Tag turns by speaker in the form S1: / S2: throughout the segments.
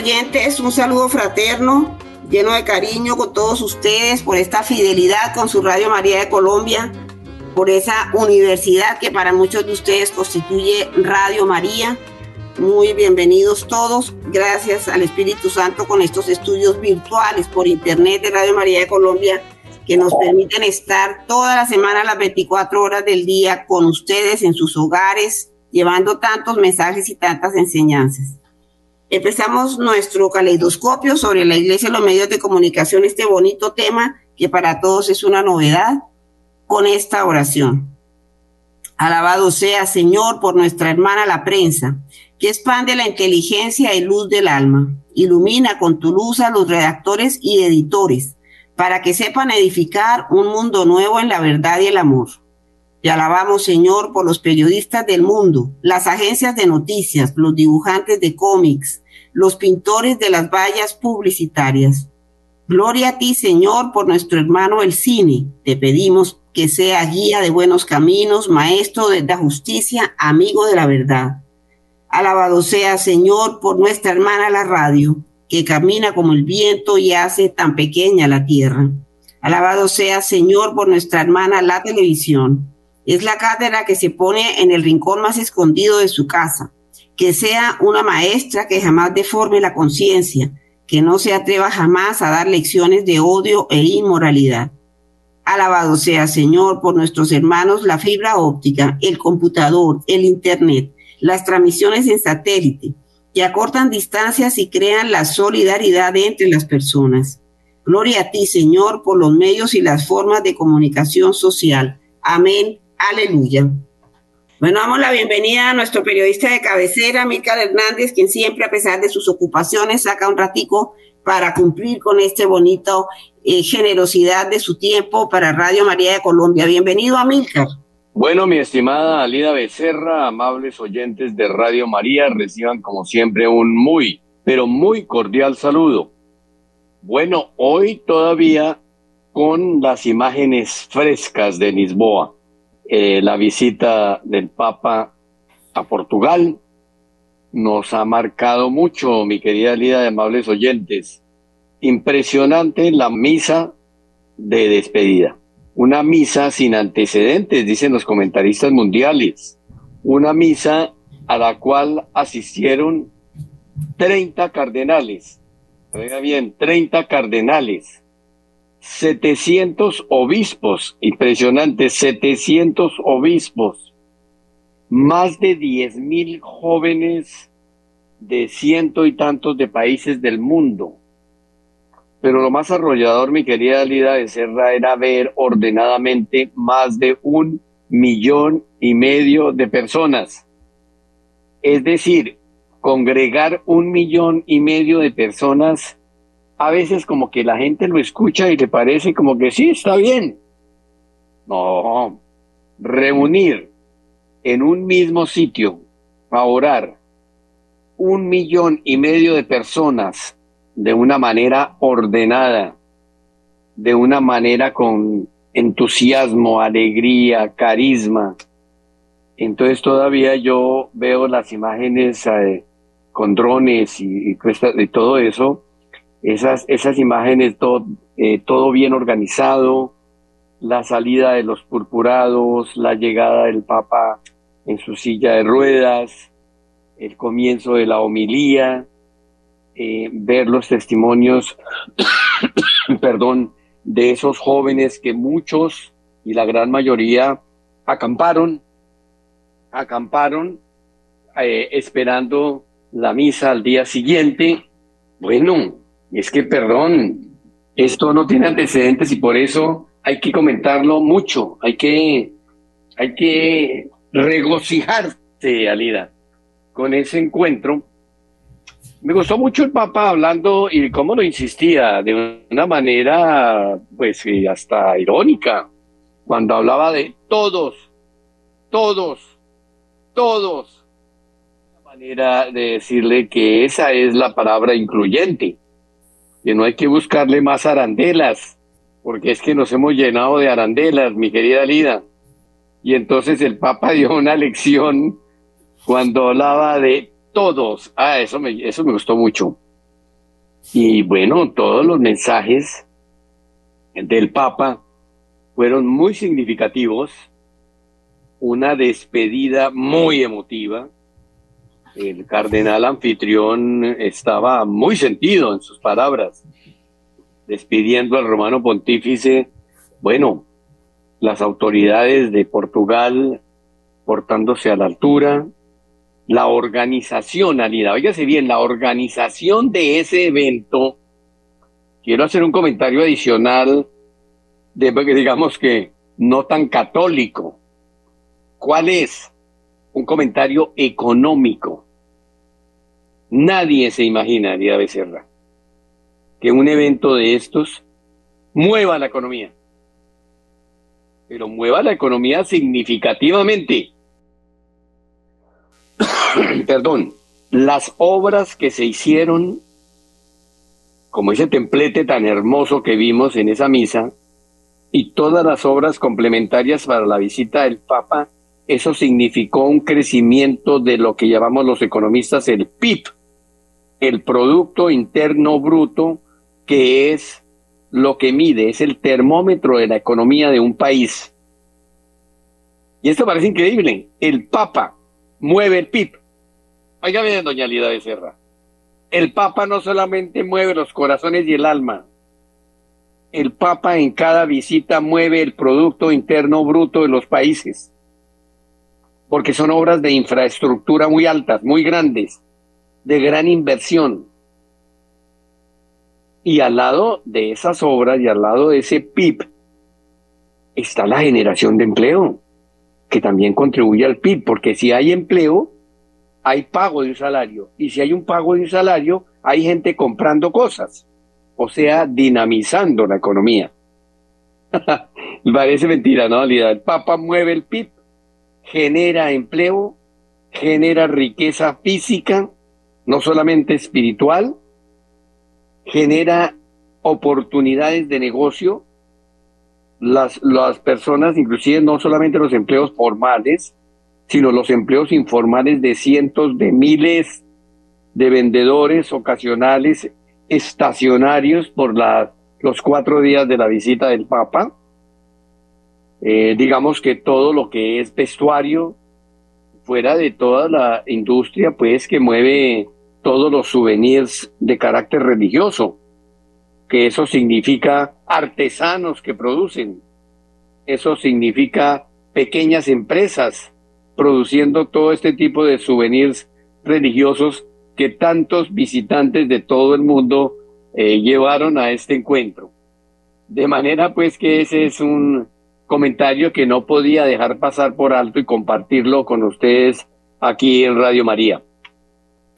S1: Oyentes, un saludo fraterno, lleno de cariño con todos ustedes por esta fidelidad con su Radio María de Colombia, por esa universidad que para muchos de ustedes constituye Radio María. Muy bienvenidos todos. Gracias al Espíritu Santo con estos estudios virtuales por Internet de Radio María de Colombia que nos permiten estar toda la semana, las 24 horas del día, con ustedes en sus hogares, llevando tantos mensajes y tantas enseñanzas. Empezamos nuestro caleidoscopio sobre la iglesia y los medios de comunicación, este bonito tema que para todos es una novedad, con esta oración. Alabado sea, Señor, por nuestra hermana la prensa, que expande la inteligencia y luz del alma. Ilumina con tu luz a los redactores y editores, para que sepan edificar un mundo nuevo en la verdad y el amor. Te alabamos, Señor, por los periodistas del mundo, las agencias de noticias, los dibujantes de cómics, los pintores de las vallas publicitarias. Gloria a ti, Señor, por nuestro hermano el cine. Te pedimos que sea guía de buenos caminos, maestro de la justicia, amigo de la verdad. Alabado sea, Señor, por nuestra hermana la radio, que camina como el viento y hace tan pequeña la tierra. Alabado sea, Señor, por nuestra hermana la televisión, es la cátedra que se pone en el rincón más escondido de su casa. Que sea una maestra que jamás deforme la conciencia, que no se atreva jamás a dar lecciones de odio e inmoralidad. Alabado sea, Señor, por nuestros hermanos la fibra óptica, el computador, el Internet, las transmisiones en satélite, que acortan distancias y crean la solidaridad entre las personas. Gloria a ti, Señor, por los medios y las formas de comunicación social. Amén Aleluya. Bueno, damos la bienvenida a nuestro periodista de cabecera, Milcar Hernández, quien siempre, a pesar de sus ocupaciones, saca un ratico para cumplir con este bonito eh, generosidad de su tiempo para Radio María de Colombia. Bienvenido a.
S2: Bueno, mi estimada Alida Becerra, amables oyentes de Radio María, reciban como siempre un muy, pero muy cordial saludo. Bueno, hoy todavía con las imágenes frescas de Lisboa eh, la visita del Papa a Portugal nos ha marcado mucho, mi querida Lida de amables oyentes. Impresionante la misa de despedida. Una misa sin antecedentes, dicen los comentaristas mundiales. Una misa a la cual asistieron 30 cardenales. Oiga bien, 30 cardenales 700 obispos, impresionante, 700 obispos, más de 10 mil jóvenes de ciento y tantos de países del mundo. Pero lo más arrollador, mi querida Lida de Serra, era ver ordenadamente más de un millón y medio de personas. Es decir, congregar un millón y medio de personas a veces como que la gente lo escucha y le parece como que sí, está bien. No, reunir en un mismo sitio a orar un millón y medio de personas de una manera ordenada, de una manera con entusiasmo, alegría, carisma. Entonces todavía yo veo las imágenes eh, con drones y, y todo eso esas, esas imágenes, todo, eh, todo bien organizado, la salida de los purpurados, la llegada del Papa en su silla de ruedas, el comienzo de la homilía, eh, ver los testimonios, perdón, de esos jóvenes que muchos y la gran mayoría acamparon, acamparon eh, esperando la misa al día siguiente. Bueno, es que, perdón, esto no tiene antecedentes y por eso hay que comentarlo mucho, hay que, hay que regocijarse, Alida, con ese encuentro. Me gustó mucho el Papa hablando y cómo lo insistía de una manera, pues, hasta irónica, cuando hablaba de todos, todos, todos. Una manera de decirle que esa es la palabra incluyente que no hay que buscarle más arandelas, porque es que nos hemos llenado de arandelas, mi querida Lida. Y entonces el Papa dio una lección cuando hablaba de todos. Ah, eso me, eso me gustó mucho. Y bueno, todos los mensajes del Papa fueron muy significativos. Una despedida muy emotiva. El cardenal anfitrión estaba muy sentido en sus palabras, despidiendo al romano pontífice. Bueno, las autoridades de Portugal portándose a la altura, la organización, Alida, bien, la organización de ese evento, quiero hacer un comentario adicional, de, digamos que no tan católico. ¿Cuál es? Un comentario económico. Nadie se imagina, Alida Becerra, que un evento de estos mueva la economía. Pero mueva la economía significativamente perdón, las obras que se hicieron, como ese templete tan hermoso que vimos en esa misa, y todas las obras complementarias para la visita del Papa, eso significó un crecimiento de lo que llamamos los economistas el PIB, el Producto Interno Bruto, que es lo que mide, es el termómetro de la economía de un país. Y esto parece increíble. El Papa mueve el PIB. Oiga bien, doña Lida Becerra. El Papa no solamente mueve los corazones y el alma. El Papa en cada visita mueve el Producto Interno Bruto de los países. Porque son obras de infraestructura muy altas, muy grandes, de gran inversión. Y al lado de esas obras y al lado de ese PIB está la generación de empleo, que también contribuye al PIB, porque si hay empleo, hay pago de un salario. Y si hay un pago de un salario, hay gente comprando cosas. O sea, dinamizando la economía. Parece mentira, ¿no? El Papa mueve el PIB, genera empleo, genera riqueza física, no solamente espiritual, genera oportunidades de negocio. Las, las personas, inclusive no solamente los empleos formales, sino los empleos informales de cientos de miles de vendedores ocasionales estacionarios por los cuatro días de la visita del Papa. Eh, digamos que todo lo que es vestuario, fuera de toda la industria, pues que mueve todos los souvenirs de carácter religioso, que eso significa artesanos que producen, eso significa pequeñas empresas produciendo todo este tipo de souvenirs religiosos que tantos visitantes de todo el mundo eh, llevaron a este encuentro. De manera pues que ese es un comentario que no podía dejar pasar por alto y compartirlo con ustedes aquí en Radio María.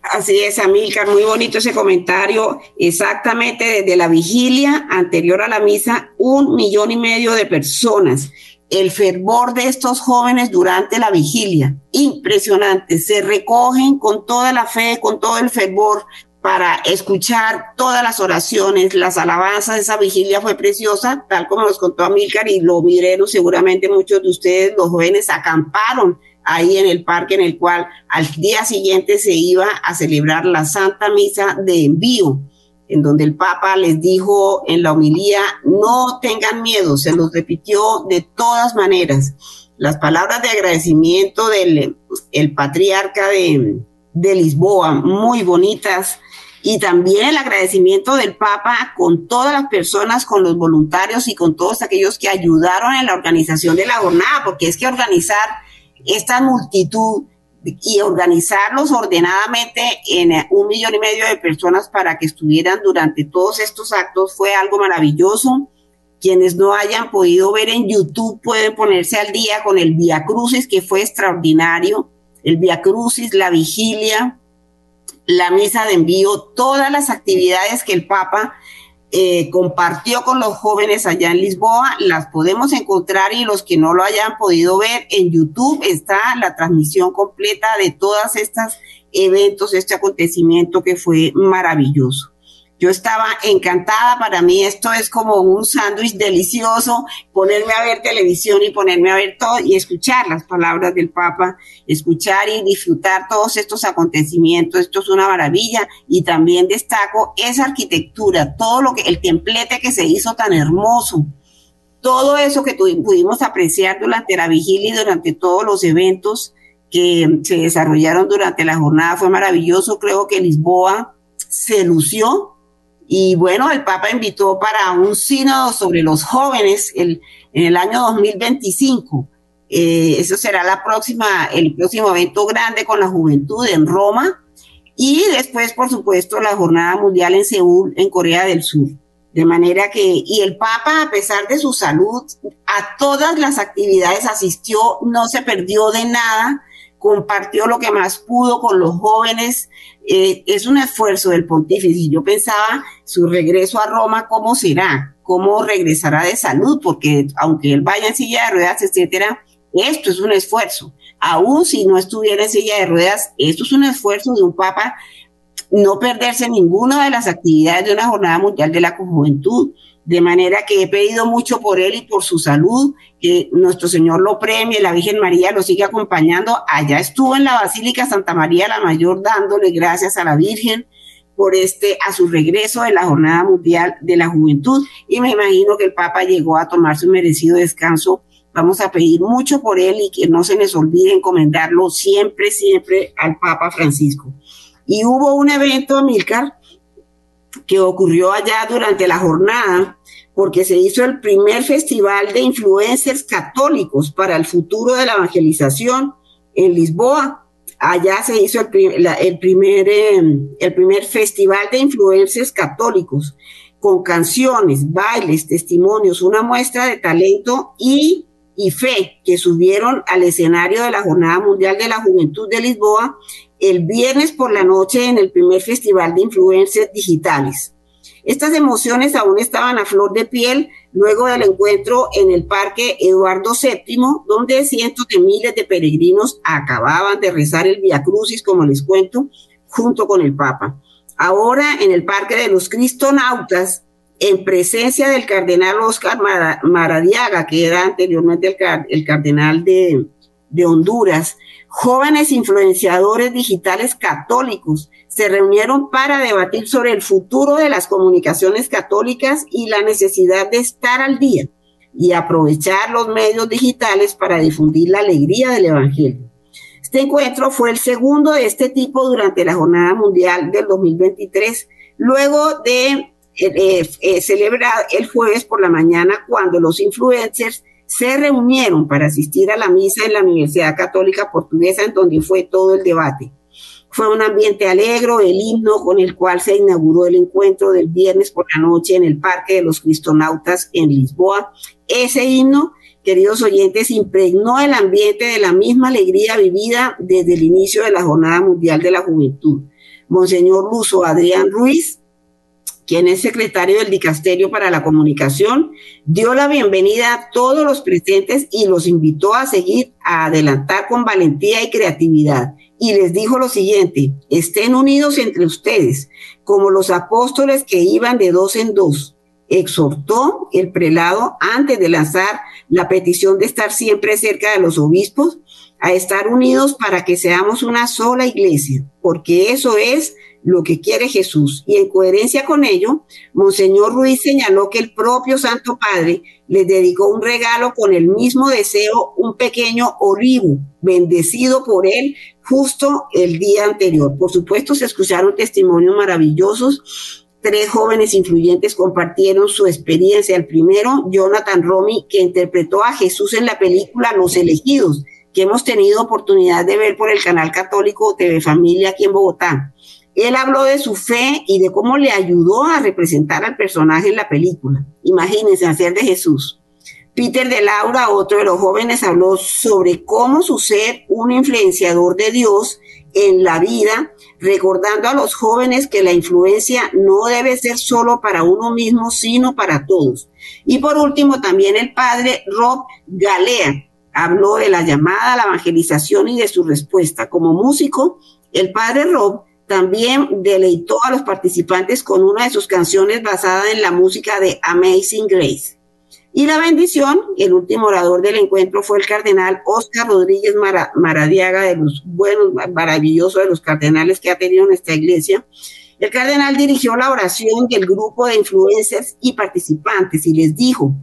S1: Así es, Amílcar, muy bonito ese comentario. Exactamente desde la vigilia anterior a la misa, un millón y medio de personas el fervor de estos jóvenes durante la vigilia. Impresionante. Se recogen con toda la fe, con todo el fervor para escuchar todas las oraciones, las alabanzas. Esa vigilia fue preciosa, tal como nos contó Amílcar y lo miraron seguramente muchos de ustedes, los jóvenes acamparon ahí en el parque en el cual al día siguiente se iba a celebrar la Santa Misa de envío en donde el Papa les dijo en la homilía, no tengan miedo, se los repitió de todas maneras. Las palabras de agradecimiento del el patriarca de, de Lisboa, muy bonitas, y también el agradecimiento del Papa con todas las personas, con los voluntarios y con todos aquellos que ayudaron en la organización de la jornada, porque es que organizar esta multitud y organizarlos ordenadamente en un millón y medio de personas para que estuvieran durante todos estos actos fue algo maravilloso. Quienes no hayan podido ver en YouTube pueden ponerse al día con el Via Crucis, que fue extraordinario. El Via Crucis, la vigilia, la misa de envío, todas las actividades que el Papa eh, compartió con los jóvenes allá en Lisboa, las podemos encontrar y los que no lo hayan podido ver en YouTube está la transmisión completa de todas estas eventos, este acontecimiento que fue maravilloso. Yo estaba encantada, para mí esto es como un sándwich delicioso, ponerme a ver televisión y ponerme a ver todo y escuchar las palabras del Papa, escuchar y disfrutar todos estos acontecimientos, esto es una maravilla y también destaco esa arquitectura, todo lo que, el templete que se hizo tan hermoso, todo eso que pudimos apreciar durante la vigilia y durante todos los eventos que se desarrollaron durante la jornada fue maravilloso. Creo que Lisboa se lució y bueno, el Papa invitó para un sínodo sobre los jóvenes el, en el año 2025. Eh, eso será la próxima, el próximo evento grande con la juventud en Roma. Y después, por supuesto, la Jornada Mundial en Seúl, en Corea del Sur. De manera que, y el Papa, a pesar de su salud, a todas las actividades asistió, no se perdió de nada, compartió lo que más pudo con los jóvenes. Eh, es un esfuerzo del pontífice. Yo pensaba su regreso a Roma, ¿cómo será? ¿Cómo regresará de salud? Porque aunque él vaya en silla de ruedas, etcétera, esto es un esfuerzo. Aún si no estuviera en silla de ruedas, esto es un esfuerzo de un papa no perderse ninguna de las actividades de una jornada mundial de la juventud. De manera que he pedido mucho por él y por su salud, que nuestro Señor lo premie, la Virgen María lo sigue acompañando. Allá estuvo en la Basílica Santa María la Mayor dándole gracias a la Virgen por este, a su regreso de la Jornada Mundial de la Juventud. Y me imagino que el Papa llegó a tomar su merecido descanso. Vamos a pedir mucho por él y que no se les olvide encomendarlo siempre, siempre al Papa Francisco. Y hubo un evento, Milcar, que ocurrió allá durante la jornada, porque se hizo el primer festival de influencers católicos para el futuro de la evangelización en Lisboa. Allá se hizo el, primer, em, el primer festival de influencers católicos con canciones, bailes, testimonios, una muestra de talento y, y fe que subieron al escenario de la Jornada Mundial de la Juventud de Lisboa el viernes por la noche en el primer festival de influencers digitales. Estas emociones aún estaban a flor de piel luego del encuentro en el Parque Eduardo VII, donde cientos de miles de peregrinos acababan de rezar el Via Crucis, como les cuento, junto con el Papa. Ahora en el Parque de los Cristonautas, en presencia del cardenal Oscar Maradiaga, que era anteriormente el, cardenal de, de Honduras, Jóvenes influenciadores digitales católicos se reunieron para debatir sobre el futuro de las comunicaciones católicas y la necesidad de estar al día y aprovechar los medios digitales para difundir la alegría del Evangelio. Este encuentro fue el segundo de este tipo durante la Jornada Mundial del 2023, luego de eh, eh, eh, celebrar el jueves por la mañana cuando los influencers se reunieron para asistir a la misa en la Universidad Católica Portuguesa, en donde fue todo el debate. Fue un ambiente alegro, el himno con el cual se inauguró el encuentro del viernes por la noche en el Parque de los Cristonautas en Lisboa. Ese himno, queridos oyentes, impregnó el ambiente de la misma alegría vivida desde el inicio de la Jornada Mundial de la Juventud. Monseñor Luso Adrián Ruiz, quien es secretario del Dicasterio para la Comunicación, dio la bienvenida a todos los presentes y los invitó a seguir, a adelantar con valentía y creatividad. Y les dijo lo siguiente, estén unidos entre ustedes, como los apóstoles que iban de dos en dos. Exhortó el prelado antes de lanzar la petición de estar siempre cerca de los obispos, a estar unidos para que seamos una sola iglesia, porque eso es lo que quiere Jesús. Y en coherencia con ello, Monseñor Ruiz señaló que el propio Santo Padre les dedicó un regalo con el mismo deseo, un pequeño olivo, bendecido por él justo el día anterior. Por supuesto, se escucharon testimonios maravillosos. Tres jóvenes influyentes compartieron su experiencia. El primero, Jonathan Romy, que interpretó a Jesús en la película Los Elegidos, que hemos tenido oportunidad de ver por el canal católico TV Familia aquí en Bogotá. Él habló de su fe y de cómo le ayudó a representar al personaje en la película. Imagínense hacer de Jesús. Peter de Laura, otro de los jóvenes, habló sobre cómo su ser un influenciador de Dios en la vida, recordando a los jóvenes que la influencia no debe ser solo para uno mismo, sino para todos. Y por último, también el padre Rob Galea habló de la llamada a la evangelización y de su respuesta. Como músico, el padre Rob también deleitó a los participantes con una de sus canciones basada en la música de Amazing Grace. Y la bendición, el último orador del encuentro fue el cardenal Oscar Rodríguez Maradiaga, de los buenos, maravillosos de los cardenales que ha tenido nuestra iglesia. El cardenal dirigió la oración del grupo de influencers y participantes y les dijo,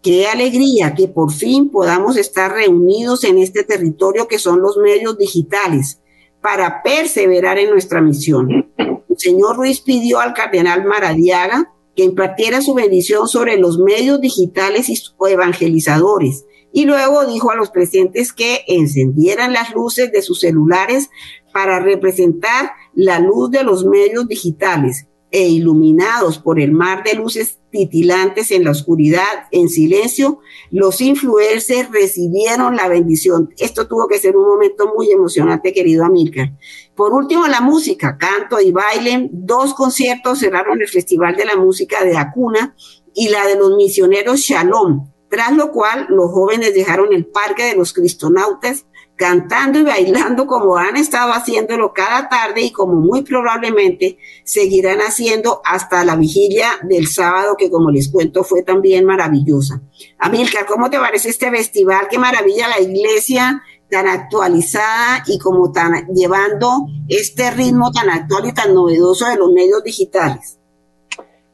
S1: qué alegría que por fin podamos estar reunidos en este territorio que son los medios digitales para perseverar en nuestra misión. El señor Ruiz pidió al cardenal Maradiaga que impartiera su bendición sobre los medios digitales y evangelizadores. Y luego dijo a los presentes que encendieran las luces de sus celulares para representar la luz de los medios digitales e iluminados por el mar de luces titilantes en la oscuridad, en silencio, los influencers recibieron la bendición. Esto tuvo que ser un momento muy emocionante, querido Amílcar. Por último, la música, canto y baile. Dos conciertos cerraron el Festival de la Música de Acuna y la de los misioneros Shalom, tras lo cual los jóvenes dejaron el Parque de los Cristonautas cantando y bailando como han estado haciéndolo cada tarde y como muy probablemente seguirán haciendo hasta la vigilia del sábado, que como les cuento fue también maravillosa. Amilcar, ¿cómo te parece este festival? Qué maravilla la iglesia tan actualizada y como tan llevando este ritmo tan actual y tan novedoso de los medios digitales.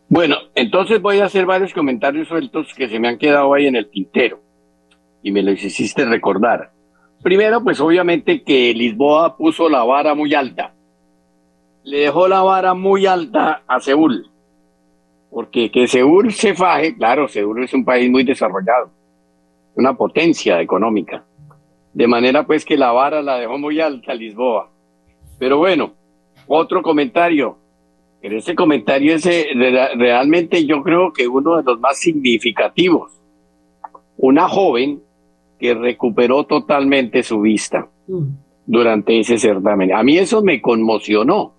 S2: Bueno, entonces voy a hacer varios comentarios sueltos que se me han quedado ahí en el tintero y me los hiciste recordar. Primero, pues obviamente que Lisboa puso la vara muy alta. Le dejó la vara muy alta a Seúl. Porque que Seúl se faje, claro, Seúl es un país muy desarrollado, una potencia económica. De manera pues que la vara la dejó muy alta Lisboa. Pero bueno, otro comentario. En ese comentario ese realmente yo creo que uno de los más significativos. Una joven que recuperó totalmente su vista mm. durante ese certamen. A mí eso me conmocionó.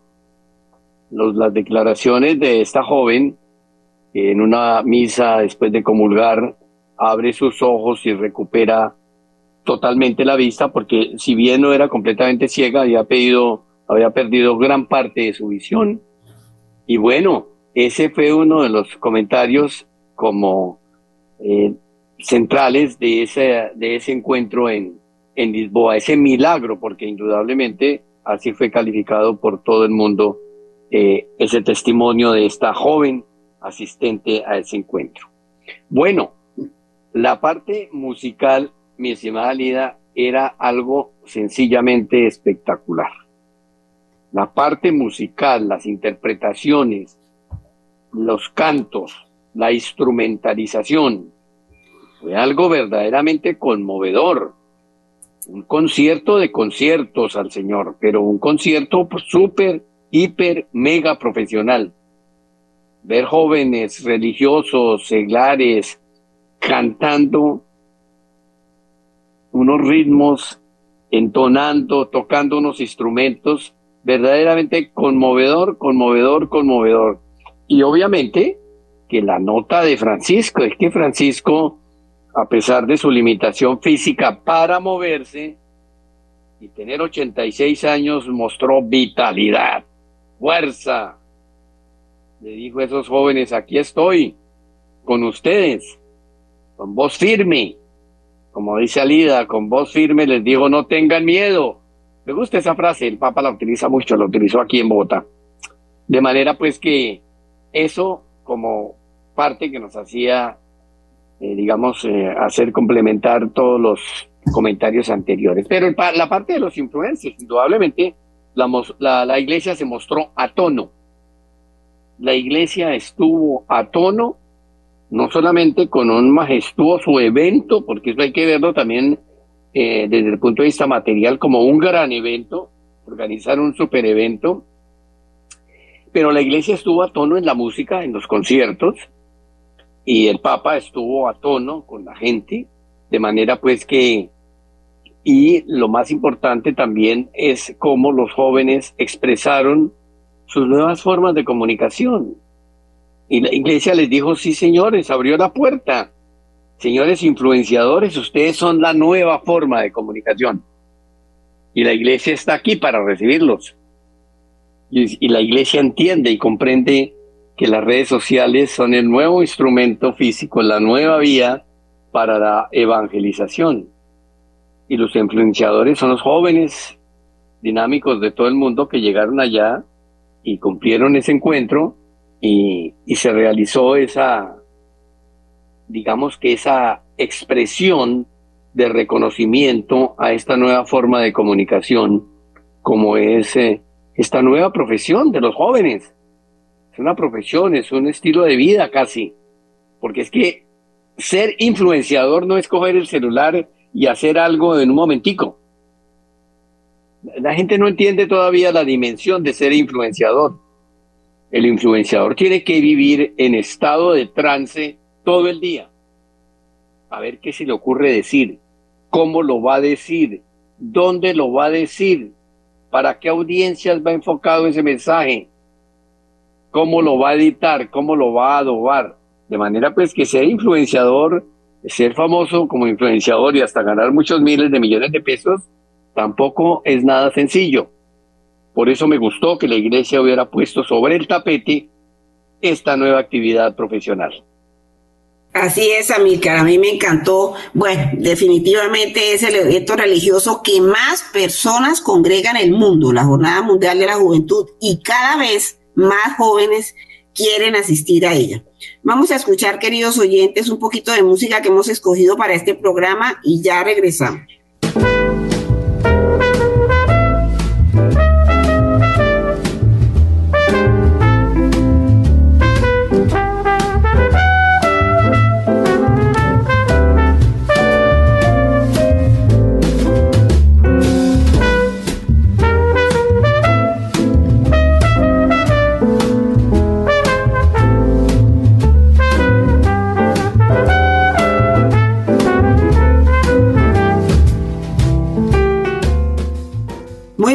S2: las declaraciones de esta joven en una misa después de comulgar abre sus ojos y recupera totalmente la vista porque si bien no era completamente ciega había pedido había perdido gran parte de su visión y bueno ese fue uno de los comentarios como eh, centrales de ese, de ese encuentro en, en Lisboa, ese milagro, porque indudablemente así fue calificado por todo el mundo eh, ese testimonio de esta joven asistente a ese encuentro. Bueno, la parte musical, mi estimada Lida, era algo sencillamente espectacular. La parte musical, las interpretaciones, los cantos, la instrumentalización, fue algo verdaderamente conmovedor. Un concierto de conciertos al Señor, pero un concierto súper, hiper, mega profesional. Ver jóvenes religiosos, seglares, cantando unos ritmos, entonando, tocando unos instrumentos, verdaderamente conmovedor, conmovedor, conmovedor. Y obviamente que la nota de Francisco, es que Francisco a pesar de su limitación física para moverse y tener 86 años, mostró vitalidad, fuerza. Le dijo a esos jóvenes, aquí estoy, con ustedes, con voz firme. Como dice Alida, con voz firme les digo, no tengan miedo. Me gusta esa frase, el Papa la utiliza mucho, la utilizó aquí en Bogotá. De manera pues que eso como parte que nos hacía eh, digamos, eh, hacer complementar todos los comentarios anteriores. Pero la parte de los influencers, indudablemente, la, la, iglesia se mostró a tono. La iglesia estuvo a tono, no solamente con un majestuoso evento, porque eso hay que verlo también eh, desde el punto de vista material como un gran evento, organizar un super evento, pero la iglesia estuvo a tono en la música, en los conciertos, y el Papa estuvo a tono con la gente, de manera pues que, y lo más importante también es cómo los jóvenes expresaron sus nuevas formas de comunicación. Y la iglesia les dijo, sí señores, abrió la puerta. Señores influenciadores, ustedes son la nueva forma de comunicación. Y la iglesia está aquí para recibirlos. y, la iglesia entiende y comprende que las redes sociales son el nuevo instrumento físico, la nueva vía para la evangelización. Y los influenciadores son los jóvenes dinámicos de todo el mundo que llegaron allá y cumplieron ese encuentro y, y se realizó esa, digamos que esa expresión de reconocimiento a esta nueva forma de comunicación, como es eh, esta nueva profesión de los jóvenes. Es una profesión, es un estilo de vida casi, porque es que ser influenciador no es coger el celular y hacer algo en un momentico. La gente no entiende todavía la dimensión de ser influenciador. El influenciador tiene que vivir en estado de trance todo el día. A ver qué se le ocurre decir, cómo lo va a decir, dónde lo va a decir, para qué audiencias va enfocado ese mensaje, cómo lo va a editar, cómo lo va a adobar. De manera pues que ser influenciador, ser famoso como influenciador y hasta ganar muchos miles de millones de pesos, tampoco es nada sencillo. Por eso me gustó que la iglesia hubiera puesto sobre el tapete esta nueva actividad profesional.
S1: Así es, Amílcar, a mí me encantó. Bueno, definitivamente es el evento religioso que más personas congregan en el mundo, la Jornada Mundial de la Juventud, y cada vez más jóvenes quieren asistir a ella. Vamos a escuchar, queridos oyentes, un poquito de música que hemos escogido para este programa y ya regresamos.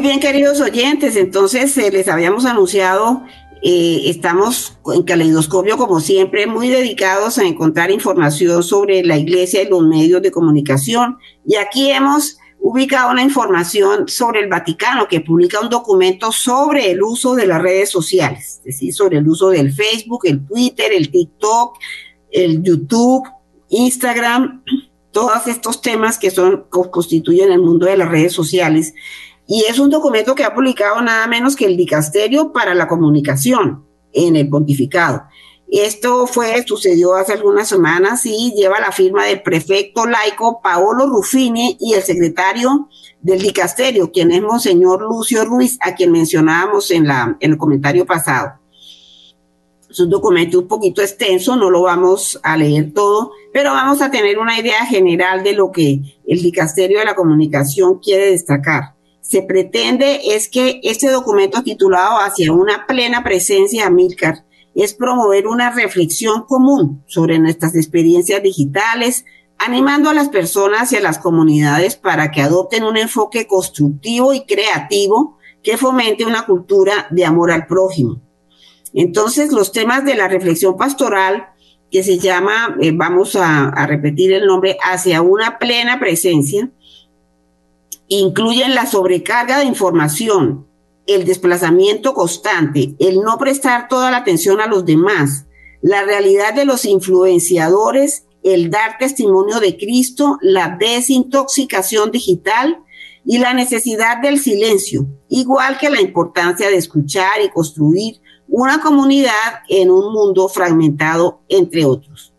S1: Bien, queridos oyentes, entonces eh, les habíamos anunciado, eh, estamos en Caleidoscopio, como siempre, muy dedicados a encontrar información sobre la iglesia y los medios de comunicación. Y aquí hemos ubicado una información sobre el Vaticano, que publica un documento sobre el uso de las redes sociales, es decir, sobre el uso del Facebook, el Twitter, el TikTok, el YouTube, Instagram, todos estos temas que son, constituyen el mundo de las redes sociales y es un documento que ha publicado nada menos que el Dicasterio para la Comunicación en el pontificado. Esto fue, sucedió hace algunas semanas y lleva la firma del prefecto laico Paolo Ruffini y el secretario del dicasterio, quien es Monseñor Lucio Ruiz, a quien mencionábamos en, la, en el comentario pasado. Es un documento un poquito extenso, no lo vamos a leer todo, pero vamos a tener una idea general de lo que el dicasterio de la comunicación quiere destacar se pretende es que este documento titulado Hacia una plena presencia Amílcar es promover una reflexión común sobre nuestras experiencias digitales, animando a las personas y a las comunidades para que adopten un enfoque constructivo y creativo que fomente una cultura de amor al prójimo. Entonces, los temas de la reflexión pastoral, que se llama, eh, vamos a repetir el nombre, hacia una plena presencia, incluyen la sobrecarga de información, el desplazamiento constante, el no prestar toda la atención a los demás, la realidad de los influenciadores, el dar testimonio de Cristo, la desintoxicación digital y la necesidad del silencio, igual que la importancia de escuchar y construir una comunidad en un mundo fragmentado, entre otros.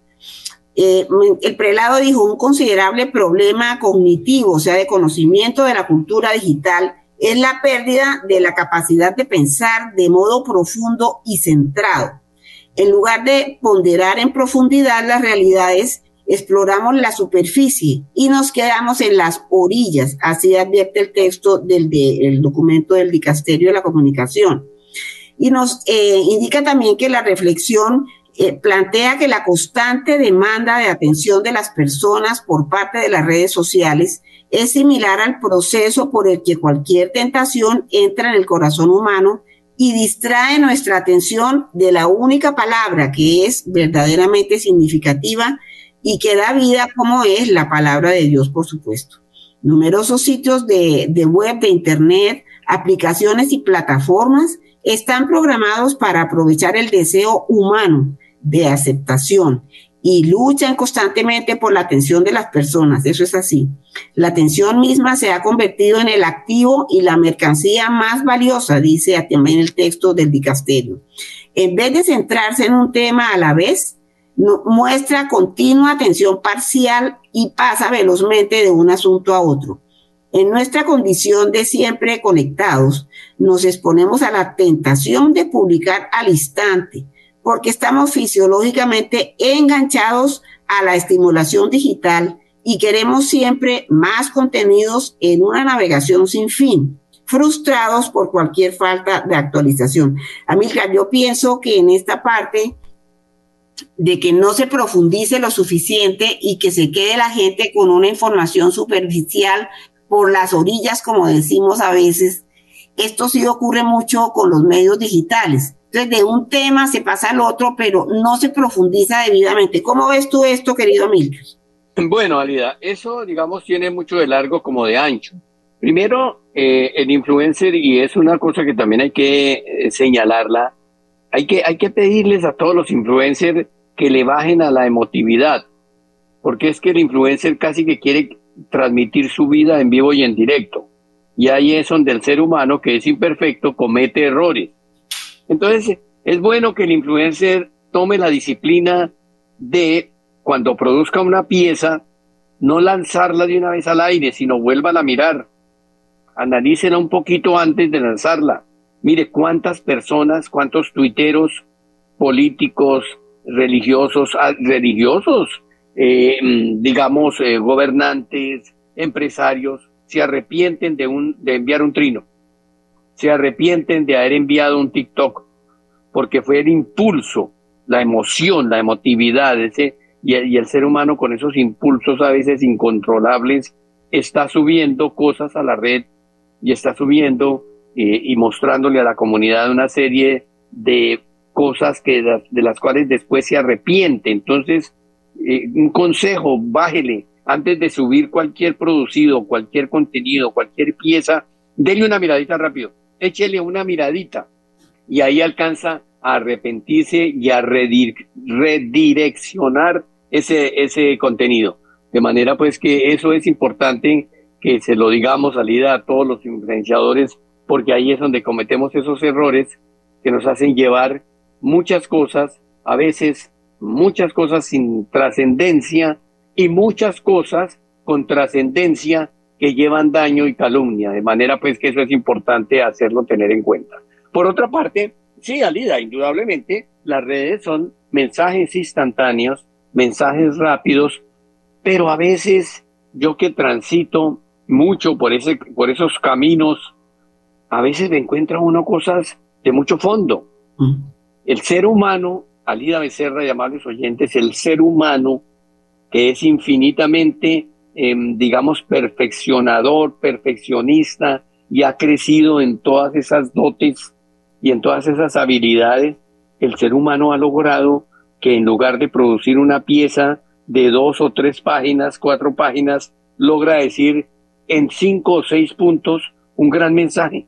S1: Eh, el prelado dijo un considerable problema cognitivo, o sea, de conocimiento de la cultura digital, es la pérdida de la capacidad de pensar de modo profundo y centrado. En lugar de ponderar en profundidad las realidades, exploramos la superficie y nos quedamos en las orillas, así advierte el texto del, documento del Dicasterio de la Comunicación. Y nos eh, indica también que la reflexión eh, plantea que la constante demanda de atención de las personas por parte de las redes sociales es similar al proceso por el que cualquier tentación entra en el corazón humano y distrae nuestra atención de la única palabra que es verdaderamente significativa y que da vida como es la palabra de Dios, por supuesto. Numerosos sitios de, de web, de internet, aplicaciones y plataformas están programados para aprovechar el deseo humano de aceptación y luchan constantemente por la atención de las personas. Eso es así. La atención misma se ha convertido en el activo y la mercancía más valiosa, dice también el texto del dicasterio. En vez de centrarse en un tema a la vez, muestra continua atención parcial y pasa velozmente de un asunto a otro. En nuestra condición de siempre conectados, nos exponemos a la tentación de publicar al instante, porque estamos fisiológicamente enganchados a la estimulación digital y queremos siempre más contenidos en una navegación sin fin, frustrados por cualquier falta de actualización. Amilcar, yo pienso que en esta parte de que no se profundice lo suficiente y que se quede la gente con una información superficial por las orillas, como decimos a veces, esto sí ocurre mucho con los medios digitales. Entonces, de un tema se pasa al otro, pero no se profundiza debidamente. ¿Cómo ves tú esto, querido Milton?
S2: Bueno, Alida, eso, digamos, tiene mucho de largo como de ancho. Primero, eh, el influencer, y es una cosa que también hay que eh, señalarla, hay que, hay que pedirles a todos los influencers que le bajen a la emotividad, porque es que el influencer casi que quiere transmitir su vida en vivo y en directo. Y ahí es donde el ser humano, que es imperfecto, comete errores. Entonces, es bueno que el influencer tome la disciplina de, cuando produzca una pieza, no lanzarla de una vez al aire, sino vuelva a mirar. Analícela un poquito antes de lanzarla. Mire cuántas personas, cuántos tuiteros políticos, religiosos, ah, religiosos, eh, digamos, eh, gobernantes, empresarios, se arrepienten de, un, de enviar un trino, se arrepienten de haber enviado un TikTok, porque fue el impulso, la emoción, la emotividad, ese, y, el ser humano con esos impulsos a veces incontrolables está subiendo cosas a la red y está subiendo eh, y mostrándole a la comunidad una serie de cosas que de las cuales después se arrepiente. Entonces, eh, un consejo, bájele, antes de subir cualquier producido, cualquier contenido, cualquier pieza, déle una miradita rápido, échele una miradita y ahí alcanza a arrepentirse y a redireccionar ese, ese contenido. De manera pues que eso es importante que se lo digamos salida a todos los influenciadores, porque ahí es donde cometemos esos errores que nos hacen llevar muchas cosas, a veces muchas cosas sin trascendencia y muchas cosas con trascendencia que llevan daño y calumnia, de manera pues que eso es importante hacerlo tener en cuenta. Por otra parte, sí, Alida, indudablemente las redes son mensajes instantáneos, mensajes rápidos, pero a veces yo que transito mucho por, ese, por esos caminos, a veces me encuentra uno cosas de mucho fondo. Mm. El ser humano, Alida Becerra y amables oyentes, el ser humano que es infinitamente, em, digamos, perfeccionador, perfeccionista y ha crecido en todas esas dotes y en todas esas habilidades, el ser humano ha logrado que en lugar de producir una pieza de dos o tres páginas, cuatro páginas, logra decir en cinco o seis puntos un gran mensaje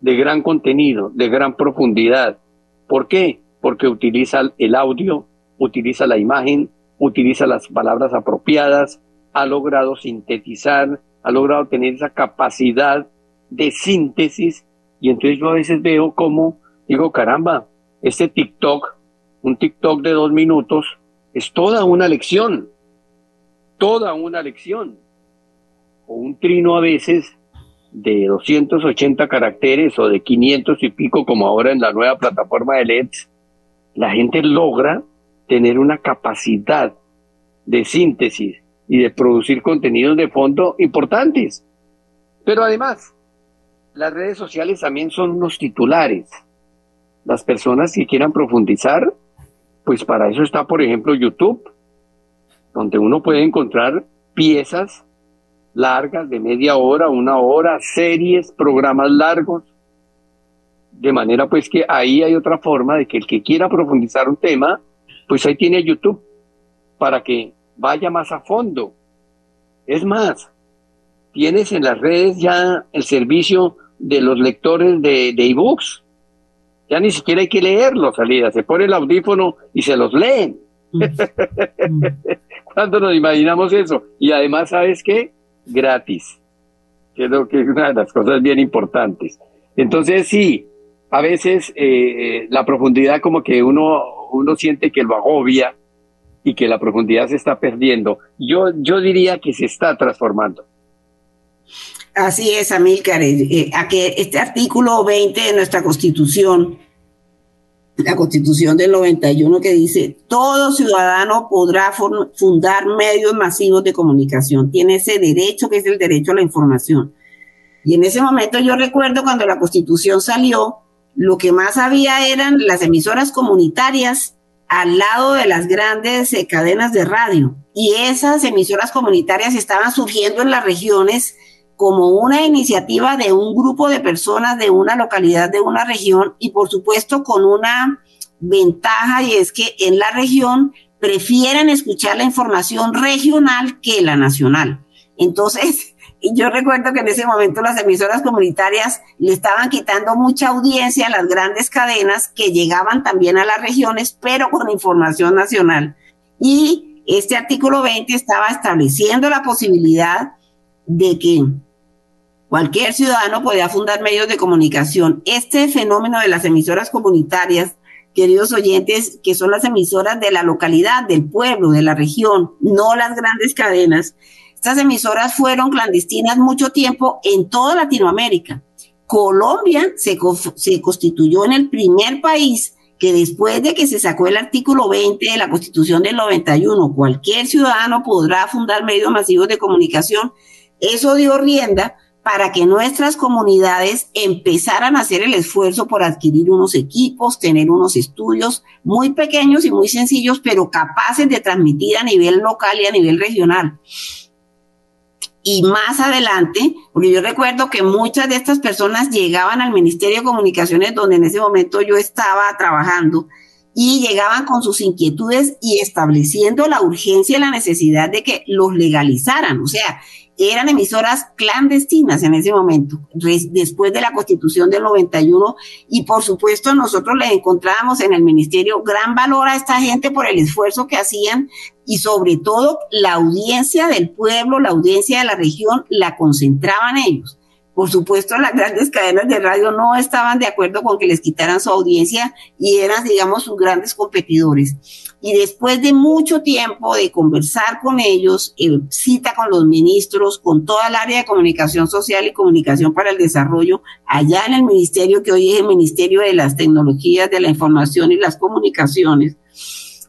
S2: de gran contenido, de gran profundidad. ¿Por qué? Porque utiliza el audio, utiliza la imagen, utiliza las palabras apropiadas, ha logrado sintetizar, ha logrado tener esa capacidad de síntesis y entonces yo a veces veo como, digo, caramba, este TikTok, un TikTok de dos minutos, es toda una lección, toda una lección. O un trino a veces de 280 caracteres o de 500 y pico como ahora en la nueva plataforma de LEDs, la gente logra tener una capacidad de síntesis y de producir contenidos de fondo importantes. Pero además, las redes sociales también son unos titulares. Las personas que quieran profundizar, pues para eso está, por ejemplo, YouTube, donde uno puede encontrar piezas largas de media hora, una hora, series, programas largos. De manera pues que ahí hay otra forma de que el que quiera profundizar un tema, pues ahí tiene YouTube para que vaya más a fondo. Es más, tienes en las redes ya el servicio de los lectores de, de ebooks. Ya ni siquiera hay que leerlo, salida. Se pone el audífono y se los leen. Mm. ¿Cuándo nos imaginamos eso? Y además, ¿sabes qué? Gratis. Creo que es una de las cosas bien importantes. Entonces, sí, a veces eh, la profundidad como que uno, uno siente que lo agobia y que la profundidad se está perdiendo. Yo, yo diría que se está transformando.
S1: Así es, Amílcar. Eh, eh, a que este artículo 20 de nuestra Constitución, la Constitución del 91, que dice, todo ciudadano podrá fundar medios masivos de comunicación. Tiene ese derecho que es el derecho a la información. Y en ese momento yo recuerdo cuando la Constitución salió, lo que más había eran las emisoras comunitarias al lado de las grandes eh, cadenas de radio. Y esas emisoras comunitarias estaban surgiendo en las regiones como una iniciativa de un grupo de personas de una localidad, de una región, y por supuesto con una ventaja y es que en la región prefieren escuchar la información regional que la nacional. Entonces, yo recuerdo que en ese momento las emisoras comunitarias le estaban quitando mucha audiencia a las grandes cadenas que llegaban también a las regiones, pero con información nacional. Y este artículo 20 estaba estableciendo la posibilidad de que Cualquier ciudadano podía fundar medios de comunicación. Este fenómeno de las emisoras comunitarias, queridos oyentes, que son las emisoras de la localidad, del pueblo, de la región, no las grandes cadenas, estas emisoras fueron clandestinas mucho tiempo en toda Latinoamérica. Colombia se, constituyó en el primer país que después de que se sacó el artículo 20 de la Constitución del 91, cualquier ciudadano podrá fundar medios masivos de comunicación, eso dio rienda para que nuestras comunidades empezaran a hacer el esfuerzo por adquirir unos equipos, tener unos estudios muy pequeños y muy sencillos, pero capaces de transmitir a nivel local y a nivel regional. Y más adelante, porque yo recuerdo que muchas de estas personas llegaban al Ministerio de Comunicaciones, donde en ese momento yo estaba trabajando, y llegaban con sus inquietudes y estableciendo la urgencia y la necesidad de que los legalizaran. O sea, eran emisoras clandestinas en ese momento, después de la constitución del 91, y por supuesto nosotros le encontrábamos en el ministerio gran valor a esta gente por el esfuerzo que hacían y sobre todo la audiencia del pueblo, la audiencia de la región, la concentraban ellos. Por supuesto, las grandes cadenas de radio no estaban de acuerdo con que les quitaran su audiencia y eran, digamos, sus grandes competidores. Y después de mucho tiempo de conversar con ellos, eh, cita con los ministros, con toda el área de comunicación social y comunicación para el desarrollo, allá en el ministerio que hoy es el Ministerio de las Tecnologías de la Información y las Comunicaciones,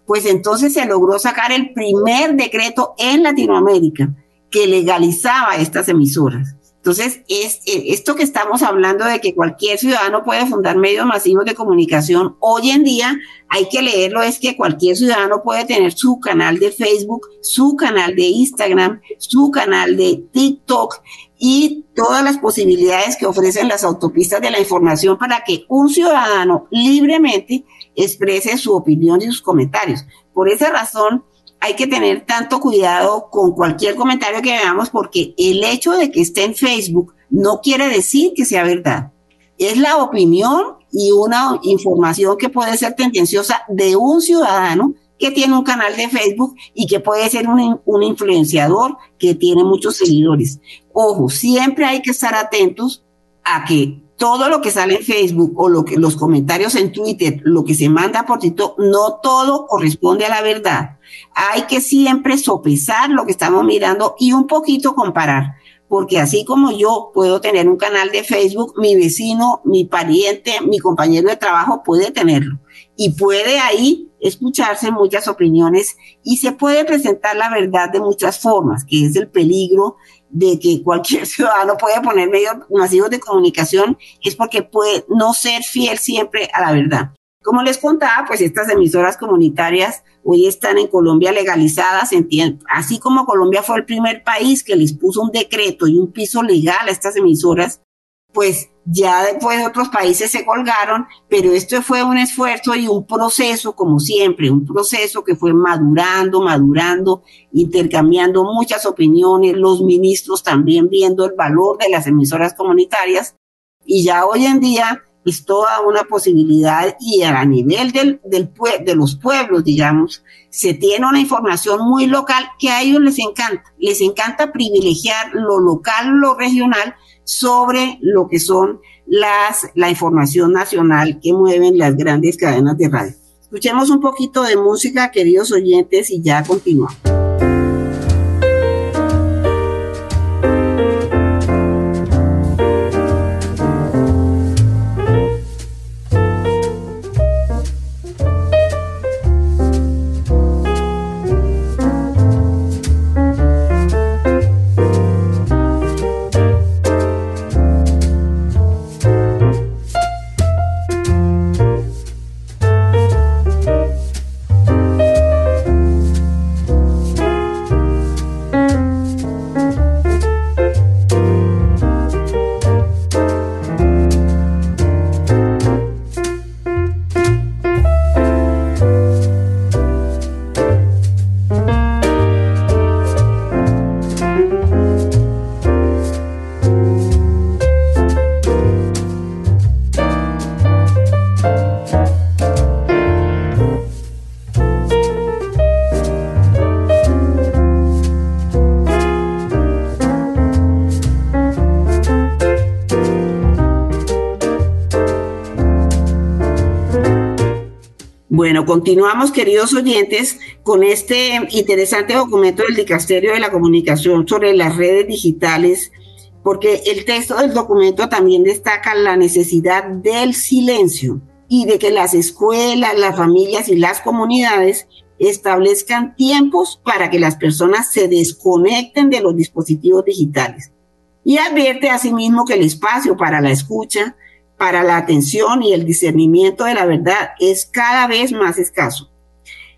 S1: pues entonces se logró sacar el primer decreto en Latinoamérica que legalizaba estas emisoras. Entonces, es, eh, esto que estamos hablando de que cualquier ciudadano puede fundar medios masivos de comunicación, hoy en día hay que leerlo, es que cualquier ciudadano puede tener su canal de Facebook, su canal de Instagram, su canal de TikTok y todas las posibilidades que ofrecen las autopistas de la información para que un ciudadano libremente exprese su opinión y sus comentarios. Por esa razón, hay que tener tanto cuidado con cualquier comentario que veamos porque el hecho de que esté en Facebook no quiere decir que sea verdad. Es la opinión y una información que puede ser tendenciosa de un ciudadano que tiene un canal de Facebook y que puede ser un, influenciador que tiene muchos seguidores. Ojo, siempre hay que estar atentos a que todo lo que sale en Facebook o lo que los comentarios en Twitter, lo que se manda por TikTok, no todo corresponde a la verdad. Hay que siempre sopesar lo que estamos mirando y un poquito comparar, porque así como yo puedo tener un canal de Facebook, mi vecino, mi pariente, mi compañero de trabajo puede tenerlo y puede ahí escucharse muchas opiniones y se puede presentar la verdad de muchas formas, que es el peligro de que cualquier ciudadano puede poner medios masivos de comunicación es porque puede no ser fiel siempre a la verdad. Como les contaba, pues estas emisoras comunitarias hoy están en Colombia legalizadas, así como Colombia fue el primer país que les puso un decreto y un piso legal a estas emisoras, pues ya después otros países se colgaron, pero esto fue un esfuerzo y un proceso, como siempre, un proceso que fue madurando, madurando, intercambiando muchas opiniones, los ministros también viendo el valor de las emisoras comunitarias, y ya hoy en día es toda una posibilidad y a nivel del, del de los pueblos, digamos, se tiene una información muy local que a ellos les encanta. Les encanta privilegiar lo local, lo regional sobre lo que son las, la información nacional que mueven las grandes cadenas de radio. Escuchemos un poquito de música, queridos oyentes, y ya continuamos. Continuamos, queridos oyentes, con este interesante documento del Dicasterio de la Comunicación sobre las redes digitales, porque el texto del documento también destaca la necesidad del silencio y de que las escuelas, las familias y las comunidades establezcan tiempos para que las personas se desconecten de los dispositivos digitales. Y advierte asimismo que el espacio para la escucha, para la atención y el discernimiento de la verdad es cada vez más escaso.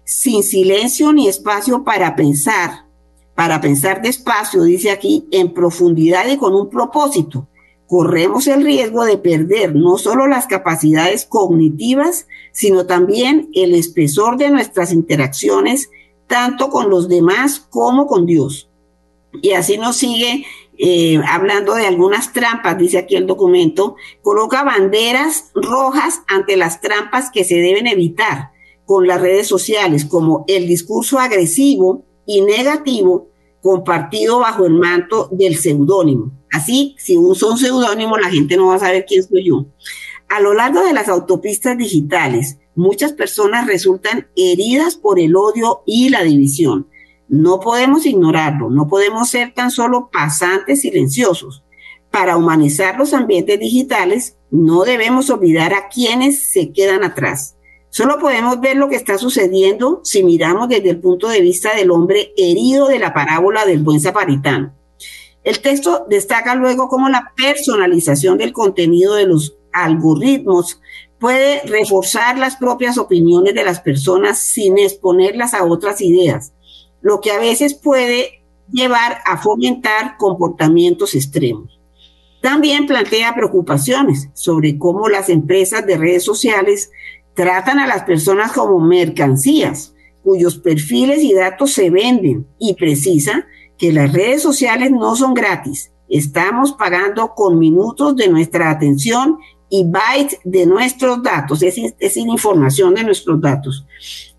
S1: Sin silencio ni espacio para pensar, para pensar despacio, dice aquí, en profundidad y con un propósito, corremos el riesgo de perder no solo las capacidades cognitivas, sino también el espesor de nuestras interacciones, tanto con los demás como con Dios. Y así nos sigue eh, hablando de algunas trampas, dice aquí el documento, coloca banderas rojas ante las trampas que se deben evitar con las redes sociales, como el discurso agresivo y negativo compartido bajo el manto del seudónimo. Así, si uso un seudónimo, la gente no va a saber quién soy yo. A lo largo de las autopistas digitales, muchas personas resultan heridas por el odio y la división. No podemos ignorarlo, no podemos ser tan solo pasantes silenciosos. Para humanizar los ambientes digitales, no debemos olvidar a quienes se quedan atrás. Solo podemos ver lo que está sucediendo si miramos desde el punto de vista del hombre herido de la parábola del buen samaritano. El texto destaca luego cómo la personalización del contenido de los algoritmos puede reforzar las propias opiniones de las personas sin exponerlas a otras ideas lo que a veces puede llevar a fomentar comportamientos extremos. También plantea preocupaciones sobre cómo las empresas de redes sociales tratan a las personas como mercancías, cuyos perfiles y datos se venden y precisa que las redes sociales no son gratis. Estamos pagando con minutos de nuestra atención y bytes de nuestros datos, es, es información de nuestros datos.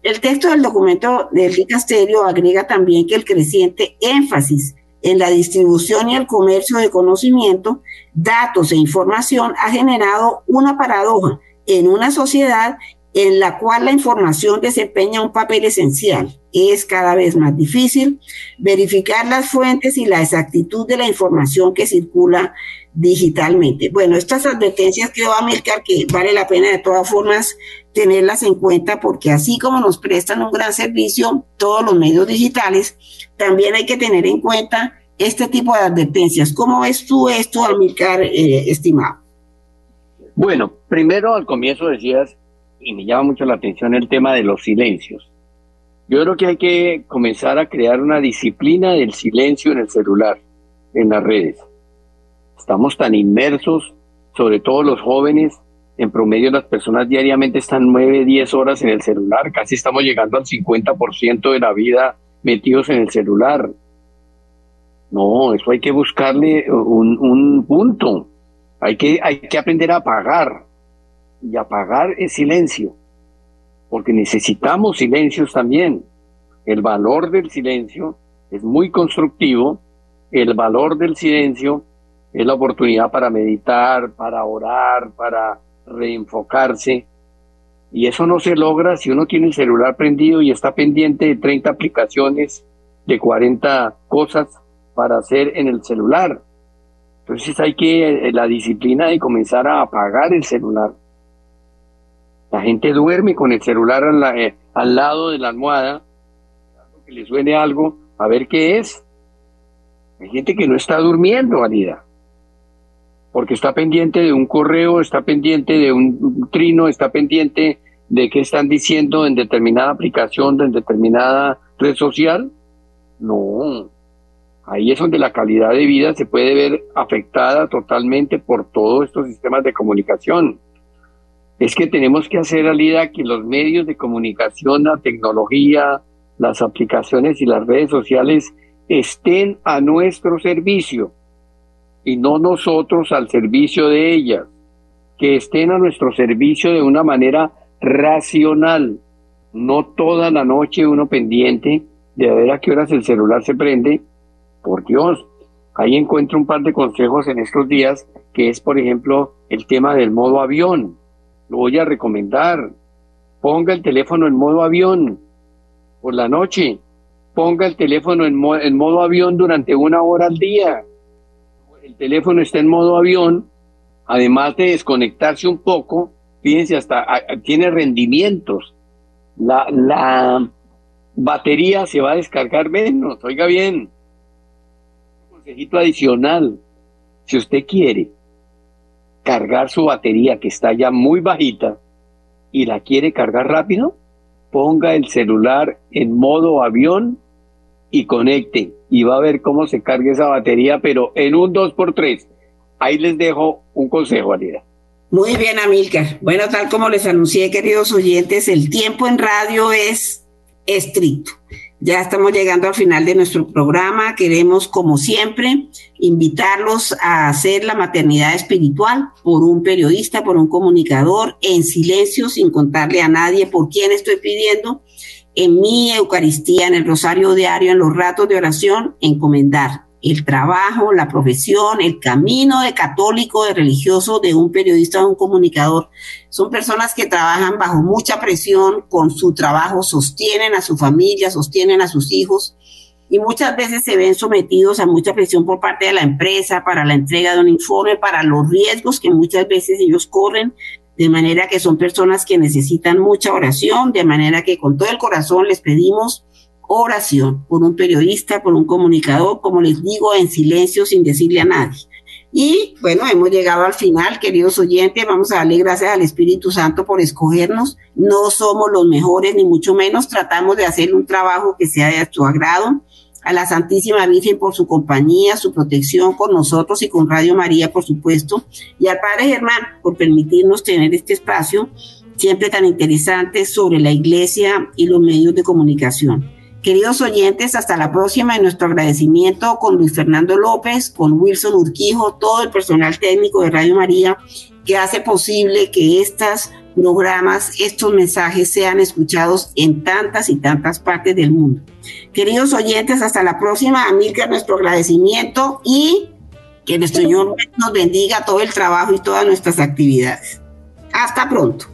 S1: El texto del documento del dicasterio agrega también que el creciente énfasis en la distribución y el comercio de conocimiento, datos e información ha generado una paradoja en una sociedad en la cual la información desempeña un papel esencial. Es cada vez más difícil verificar las fuentes y la exactitud de la información que circula digitalmente. Bueno, estas advertencias que va a marcar que vale la pena de todas formas tenerlas en cuenta porque así como nos prestan un gran servicio todos los medios digitales, también hay que tener en cuenta este tipo de advertencias. ¿Cómo ves tú esto, Amilcar, eh, estimado?
S2: Bueno, primero al comienzo decías, y me llama mucho la atención el tema de los silencios. Yo creo que hay que comenzar a crear una disciplina del silencio en el celular, en las redes. Estamos tan inmersos, sobre todo los jóvenes, en promedio las personas diariamente están 9, 10 horas en el celular, casi estamos llegando al 50% de la vida metidos en el celular. No, eso hay que buscarle un, punto. Hay que, hay que aprender a apagar. y apagar el silencio, porque necesitamos silencios también. El valor del silencio es muy constructivo, el valor del silencio es la oportunidad para meditar, para orar, para reenfocarse. Y eso no se logra si uno tiene el celular prendido y está pendiente de 30 aplicaciones, de 40 cosas para hacer en el celular. Entonces hay que eh, la disciplina de comenzar a apagar el celular. La gente duerme con el celular al, eh, al lado de la almohada, que le suene algo, a ver qué es. Hay gente que no está durmiendo, Valida, porque está pendiente de un correo, está pendiente de un trino, está pendiente de qué están diciendo en determinada aplicación, en determinada red social. No, Ahí es donde la calidad de vida se puede ver afectada totalmente por todos estos sistemas de comunicación. Es que tenemos que hacer realidad que los medios de comunicación, la tecnología, las aplicaciones y las redes sociales estén a nuestro servicio y no nosotros al servicio de ellas, que estén a nuestro servicio de una manera racional, no toda la noche uno pendiente de ver a qué horas el celular se prende por Dios. Ahí encuentro un par de consejos en estos días, que es, por ejemplo, el tema del modo avión. Lo voy a recomendar. Ponga el teléfono en modo avión por la noche. Ponga el teléfono en, en modo avión durante una hora al día. El teléfono está en modo avión, además de desconectarse un poco, fíjense, hasta tiene rendimientos. La, la batería se va a descargar menos, oiga bien consejito adicional. Si usted quiere cargar su batería que está ya muy bajita y la quiere cargar rápido, ponga el celular en modo avión y conecte y va a ver cómo se carga esa batería, pero en un 2x3. Ahí les dejo un consejo, Alida.
S1: Muy bien, Amílcar. Bueno, tal como les anuncié, queridos oyentes, el tiempo en radio es estricto. Ya estamos llegando al final de nuestro programa. Queremos, como siempre, invitarlos a hacer la maternidad espiritual por un periodista, por un comunicador, en silencio, sin contarle a nadie por quién estoy pidiendo, en mi Eucaristía, en el Rosario Diario, en los ratos de oración, encomendar el trabajo, la profesión, el camino de católico, de religioso, de un periodista, de un comunicador. Son personas que trabajan bajo mucha presión, con su trabajo sostienen a su familia, sostienen a sus hijos y muchas veces se ven sometidos a mucha presión por parte de la empresa para la entrega de un informe, para los riesgos que muchas veces ellos corren, de manera que son personas que necesitan mucha oración, de manera que con todo el corazón les pedimos oración por un periodista, por un comunicador, como les digo, en silencio, sin decirle a nadie. Y bueno, hemos llegado al final, queridos oyentes. Vamos a darle gracias al Espíritu Santo por escogernos. No somos los mejores, ni mucho menos. Tratamos de hacer un trabajo que sea de su agrado. A la Santísima Virgen por su compañía, su protección con nosotros y con Radio María, por supuesto. Y al Padre Germán por permitirnos tener este espacio siempre tan interesante sobre la iglesia y los medios de comunicación. Queridos oyentes, hasta la próxima y nuestro agradecimiento con Luis Fernando López, con Wilson Urquijo, todo el personal técnico de Radio María que hace posible que estos programas, estos mensajes sean escuchados en tantas y tantas partes del mundo. Queridos oyentes, hasta la próxima. Amilcar, nuestro agradecimiento y que nuestro Señor nos bendiga todo el trabajo y todas nuestras actividades. Hasta pronto.